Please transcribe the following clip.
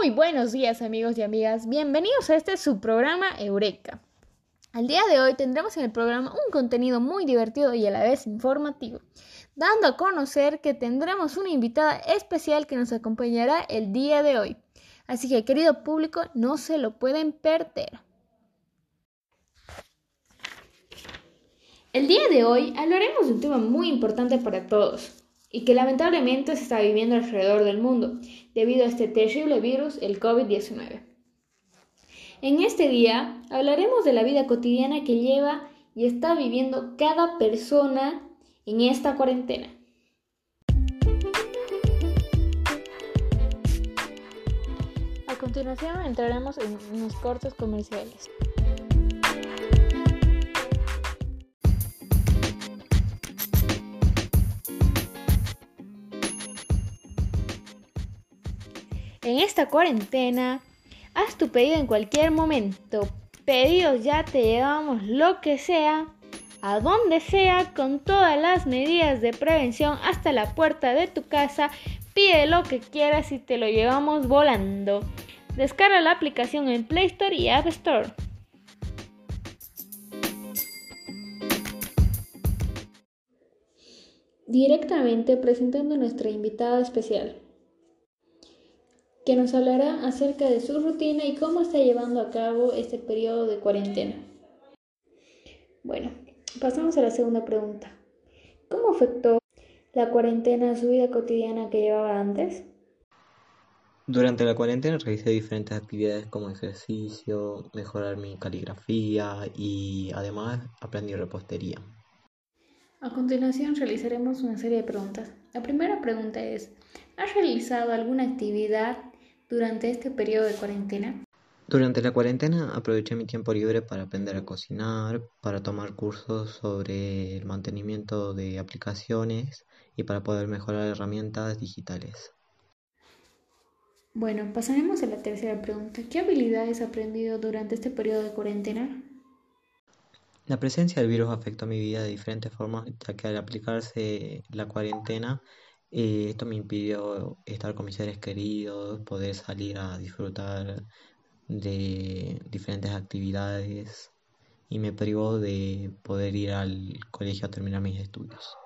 Muy buenos días amigos y amigas, bienvenidos a este subprograma Eureka. Al día de hoy tendremos en el programa un contenido muy divertido y a la vez informativo, dando a conocer que tendremos una invitada especial que nos acompañará el día de hoy. Así que querido público, no se lo pueden perder. El día de hoy hablaremos de un tema muy importante para todos, y que lamentablemente se está viviendo alrededor del mundo debido a este terrible virus, el COVID-19. En este día hablaremos de la vida cotidiana que lleva y está viviendo cada persona en esta cuarentena. A continuación entraremos en unos cortes comerciales. En esta cuarentena, haz tu pedido en cualquier momento. Pedidos ya te llevamos lo que sea, a donde sea, con todas las medidas de prevención hasta la puerta de tu casa. Pide lo que quieras y te lo llevamos volando. Descarga la aplicación en Play Store y App Store. Directamente presentando a nuestra invitada especial que nos hablará acerca de su rutina y cómo está llevando a cabo este periodo de cuarentena. Bueno, pasamos a la segunda pregunta. ¿Cómo afectó la cuarentena a su vida cotidiana que llevaba antes? Durante la cuarentena realicé diferentes actividades como ejercicio, mejorar mi caligrafía y además aprendí repostería. A continuación realizaremos una serie de preguntas. La primera pregunta es, ¿has realizado alguna actividad durante este periodo de cuarentena? Durante la cuarentena aproveché mi tiempo libre para aprender a cocinar, para tomar cursos sobre el mantenimiento de aplicaciones y para poder mejorar herramientas digitales. Bueno, pasaremos a la tercera pregunta. ¿Qué habilidades has aprendido durante este periodo de cuarentena? La presencia del virus afectó mi vida de diferentes formas, ya que al aplicarse la cuarentena eh, esto me impidió estar con mis seres queridos, poder salir a disfrutar de diferentes actividades y me privó de poder ir al colegio a terminar mis estudios.